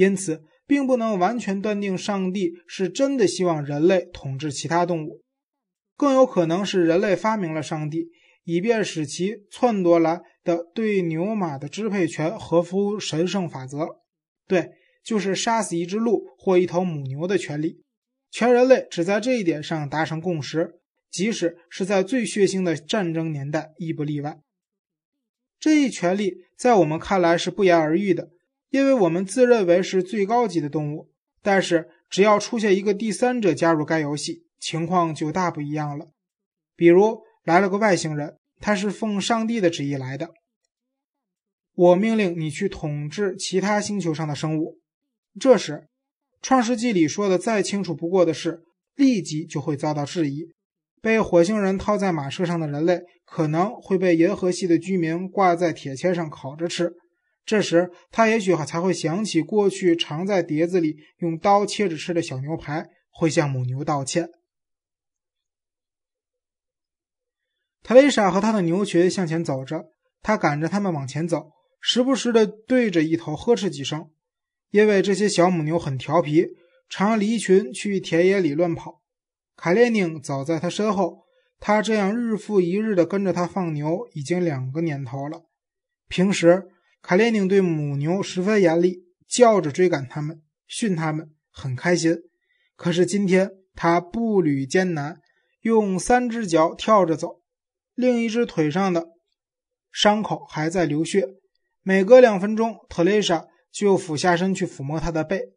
因此并不能完全断定上帝是真的希望人类统治其他动物，更有可能是人类发明了上帝，以便使其篡夺来的对牛马的支配权合乎神圣法则。对，就是杀死一只鹿或一头母牛的权利。全人类只在这一点上达成共识，即使是在最血腥的战争年代亦不例外。这一权利在我们看来是不言而喻的，因为我们自认为是最高级的动物。但是，只要出现一个第三者加入该游戏，情况就大不一样了。比如来了个外星人，他是奉上帝的旨意来的，我命令你去统治其他星球上的生物。这时，《创世纪》里说的再清楚不过的事，立即就会遭到质疑。被火星人套在马车上的人类，可能会被银河系的居民挂在铁签上烤着吃。这时，他也许才会想起过去常在碟子里用刀切着吃的小牛排，会向母牛道歉。特蕾莎和他的牛群向前走着，他赶着他们往前走，时不时的对着一头呵斥几声。因为这些小母牛很调皮，常离群去田野里乱跑。卡列宁走在他身后，他这样日复一日的跟着他放牛，已经两个年头了。平时，卡列宁对母牛十分严厉，叫着追赶它们，训它们，很开心。可是今天，他步履艰难，用三只脚跳着走，另一只腿上的伤口还在流血。每隔两分钟，特蕾莎。就俯下身去抚摸他的背。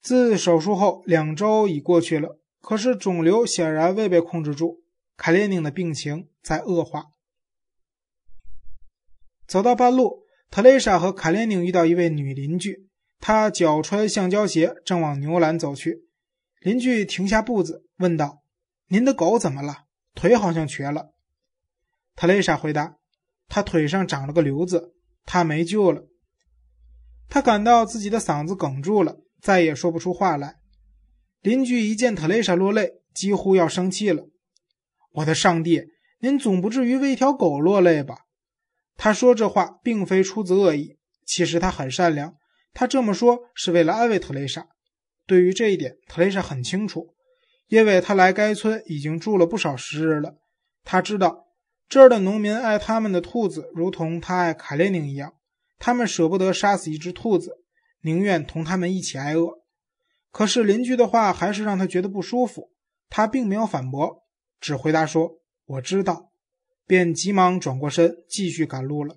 自手术后两周已过去了，可是肿瘤显然未被控制住。卡列宁的病情在恶化。走到半路，特蕾莎和卡列宁遇到一位女邻居，她脚穿橡胶鞋，正往牛栏走去。邻居停下步子，问道：“您的狗怎么了？腿好像瘸了。”特蕾莎回答：“他腿上长了个瘤子，他没救了。”他感到自己的嗓子哽住了，再也说不出话来。邻居一见特蕾莎落泪，几乎要生气了。“我的上帝，您总不至于为一条狗落泪吧？”他说这话并非出自恶意，其实他很善良。他这么说是为了安慰特蕾莎。对于这一点，特蕾莎很清楚，因为他来该村已经住了不少时日了。他知道这儿的农民爱他们的兔子，如同他爱卡列宁一样。他们舍不得杀死一只兔子，宁愿同他们一起挨饿。可是邻居的话还是让他觉得不舒服。他并没有反驳，只回答说：“我知道。”便急忙转过身继续赶路了。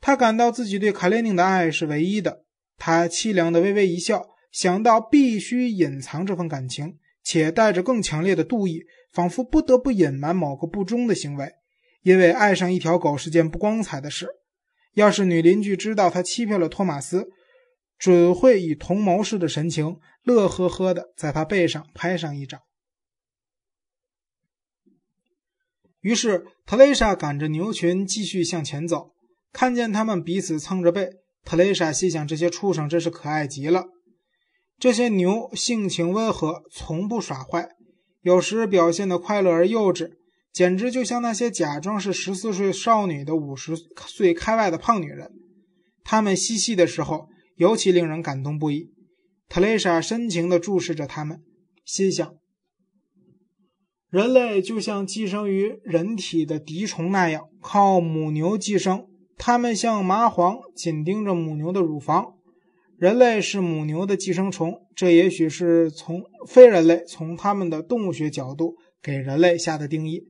他感到自己对卡列宁的爱是唯一的。他凄凉的微微一笑，想到必须隐藏这份感情，且带着更强烈的妒意，仿佛不得不隐瞒某个不忠的行为，因为爱上一条狗是件不光彩的事。要是女邻居知道他欺骗了托马斯，准会以同谋似的神情，乐呵呵的在他背上拍上一掌。于是，特蕾莎赶着牛群继续向前走，看见他们彼此蹭着背，特蕾莎心想：这些畜生真是可爱极了。这些牛性情温和，从不耍坏，有时表现得快乐而幼稚。简直就像那些假装是十四岁少女的五十岁开外的胖女人，他们嬉戏的时候尤其令人感动不已。特蕾莎深情地注视着他们，心想：人类就像寄生于人体的敌虫那样，靠母牛寄生。它们像麻黄，紧盯着母牛的乳房。人类是母牛的寄生虫，这也许是从非人类从他们的动物学角度给人类下的定义。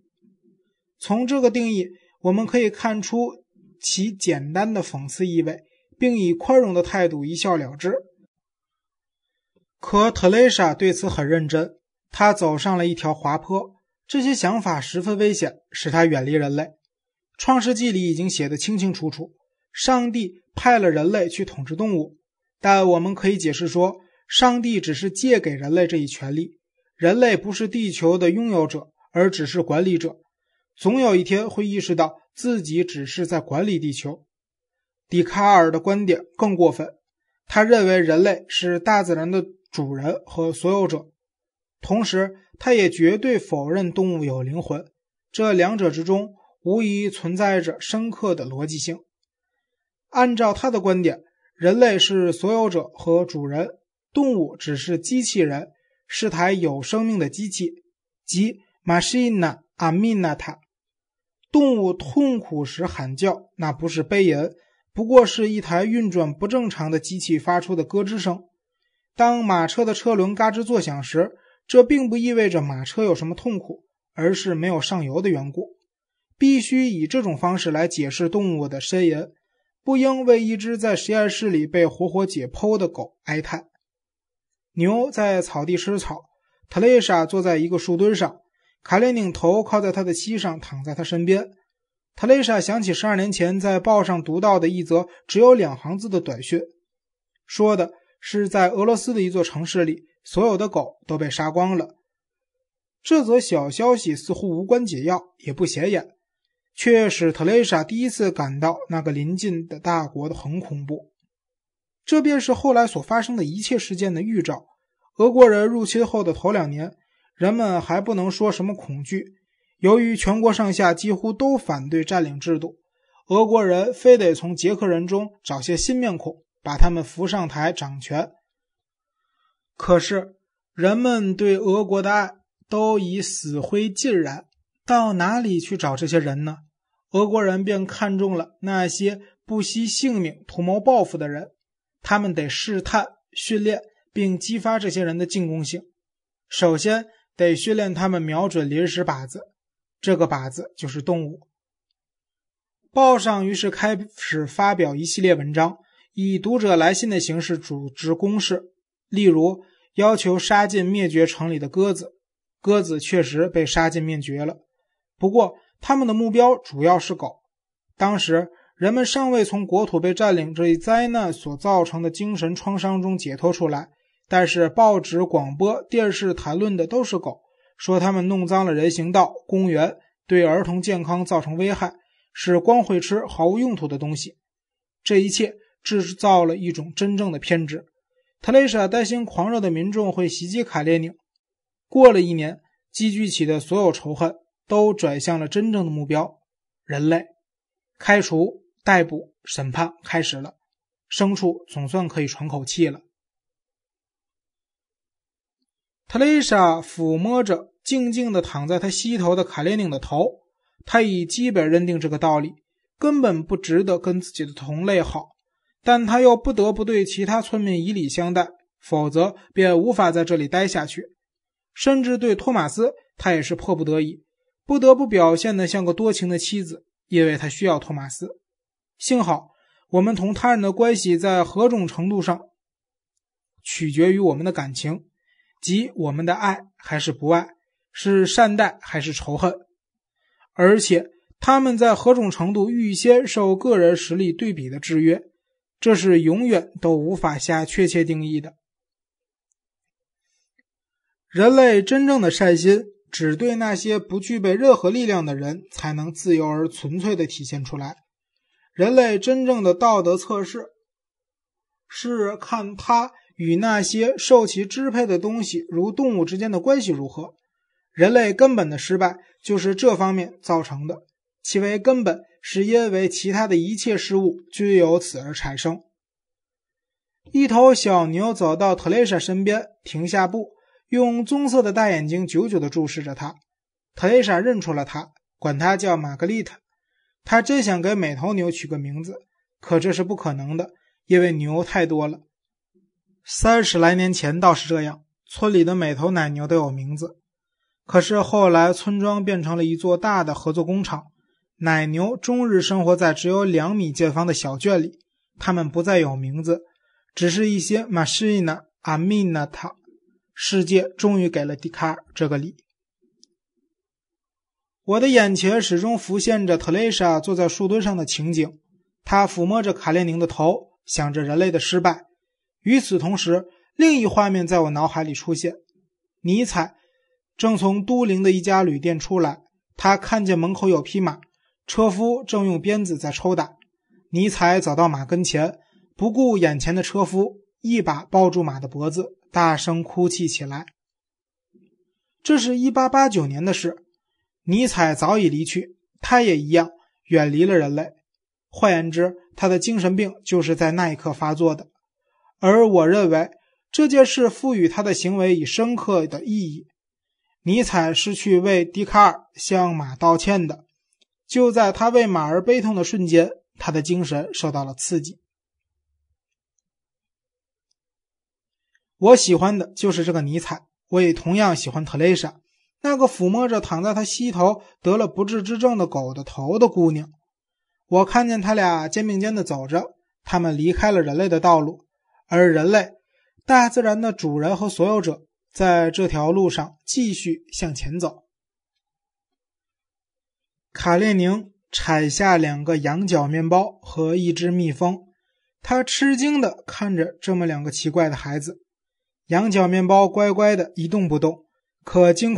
从这个定义，我们可以看出其简单的讽刺意味，并以宽容的态度一笑了之。可特蕾莎对此很认真，他走上了一条滑坡。这些想法十分危险，使他远离人类。创世纪里已经写得清清楚楚，上帝派了人类去统治动物，但我们可以解释说，上帝只是借给人类这一权利，人类不是地球的拥有者，而只是管理者。总有一天会意识到自己只是在管理地球。笛卡尔的观点更过分，他认为人类是大自然的主人和所有者，同时他也绝对否认动物有灵魂。这两者之中无疑存在着深刻的逻辑性。按照他的观点，人类是所有者和主人，动物只是机器人，是台有生命的机器，即 machina aminata。动物痛苦时喊叫，那不是悲吟，不过是一台运转不正常的机器发出的咯吱声。当马车的车轮嘎吱作响时，这并不意味着马车有什么痛苦，而是没有上油的缘故。必须以这种方式来解释动物的呻吟，不应为一只在实验室里被活活解剖的狗哀叹。牛在草地吃草，特蕾莎坐在一个树墩上。卡列宁头靠在他的膝上，躺在他身边。特蕾莎想起十二年前在报上读到的一则只有两行字的短讯，说的是在俄罗斯的一座城市里，所有的狗都被杀光了。这则小消息似乎无关紧要，也不显眼，却使特蕾莎第一次感到那个临近的大国的很恐怖。这便是后来所发生的一切事件的预兆。俄国人入侵后的头两年。人们还不能说什么恐惧，由于全国上下几乎都反对占领制度，俄国人非得从捷克人中找些新面孔，把他们扶上台掌权。可是人们对俄国的爱都已死灰尽燃，到哪里去找这些人呢？俄国人便看中了那些不惜性命图谋报复的人，他们得试探、训练并激发这些人的进攻性。首先。得训练他们瞄准临时靶子，这个靶子就是动物。报上于是开始发表一系列文章，以读者来信的形式组织攻势，例如要求杀尽灭绝城里的鸽子。鸽子确实被杀尽灭绝了，不过他们的目标主要是狗。当时人们尚未从国土被占领这一灾难所造成的精神创伤中解脱出来。但是报纸、广播电视谈论的都是狗，说他们弄脏了人行道、公园，对儿童健康造成危害，是光会吃毫无用途的东西。这一切制造了一种真正的偏执。特蕾莎担心狂热的民众会袭击卡列宁。过了一年，积聚起的所有仇恨都转向了真正的目标——人类。开除、逮捕、审判开始了，牲畜总算可以喘口气了。特蕾莎抚摸着静静地躺在他膝头的卡列宁的头，他已基本认定这个道理，根本不值得跟自己的同类好，但他又不得不对其他村民以礼相待，否则便无法在这里待下去。甚至对托马斯，他也是迫不得已，不得不表现得像个多情的妻子，因为他需要托马斯。幸好，我们同他人的关系在何种程度上取决于我们的感情。即我们的爱还是不爱，是善待还是仇恨，而且他们在何种程度预先受个人实力对比的制约，这是永远都无法下确切定义的。人类真正的善心，只对那些不具备任何力量的人才能自由而纯粹的体现出来。人类真正的道德测试，是看他。与那些受其支配的东西，如动物之间的关系如何？人类根本的失败就是这方面造成的。其为根本，是因为其他的一切事物均由此而产生。一头小牛走到特蕾莎身边，停下步，用棕色的大眼睛久久地注视着她。特蕾莎认出了它，管它叫玛格丽特。她真想给每头牛取个名字，可这是不可能的，因为牛太多了。三十来年前倒是这样，村里的每头奶牛都有名字。可是后来，村庄变成了一座大的合作工厂，奶牛终日生活在只有两米见方的小圈里，它们不再有名字，只是一些 machina aminata。世界终于给了笛卡尔这个理。我的眼前始终浮现着特蕾莎坐在树墩上的情景，她抚摸着卡列宁的头，想着人类的失败。与此同时，另一画面在我脑海里出现：尼采正从都灵的一家旅店出来，他看见门口有匹马，车夫正用鞭子在抽打。尼采走到马跟前，不顾眼前的车夫，一把抱住马的脖子，大声哭泣起来。这是一八八九年的事，尼采早已离去，他也一样远离了人类。换言之，他的精神病就是在那一刻发作的。而我认为这件事赋予他的行为以深刻的意义。尼采是去为笛卡尔向马道歉的。就在他为马儿悲痛的瞬间，他的精神受到了刺激。我喜欢的就是这个尼采，我也同样喜欢特蕾莎，那个抚摸着躺在他膝头得了不治之症的狗的头的姑娘。我看见他俩肩并肩的走着，他们离开了人类的道路，而人类，大自然的主人和所有者，在这条路上继续向前走。卡列宁采下两个羊角面包和一只蜜蜂，他吃惊地看着这么两个奇怪的孩子。羊角面包乖乖的一动不动，可惊恐。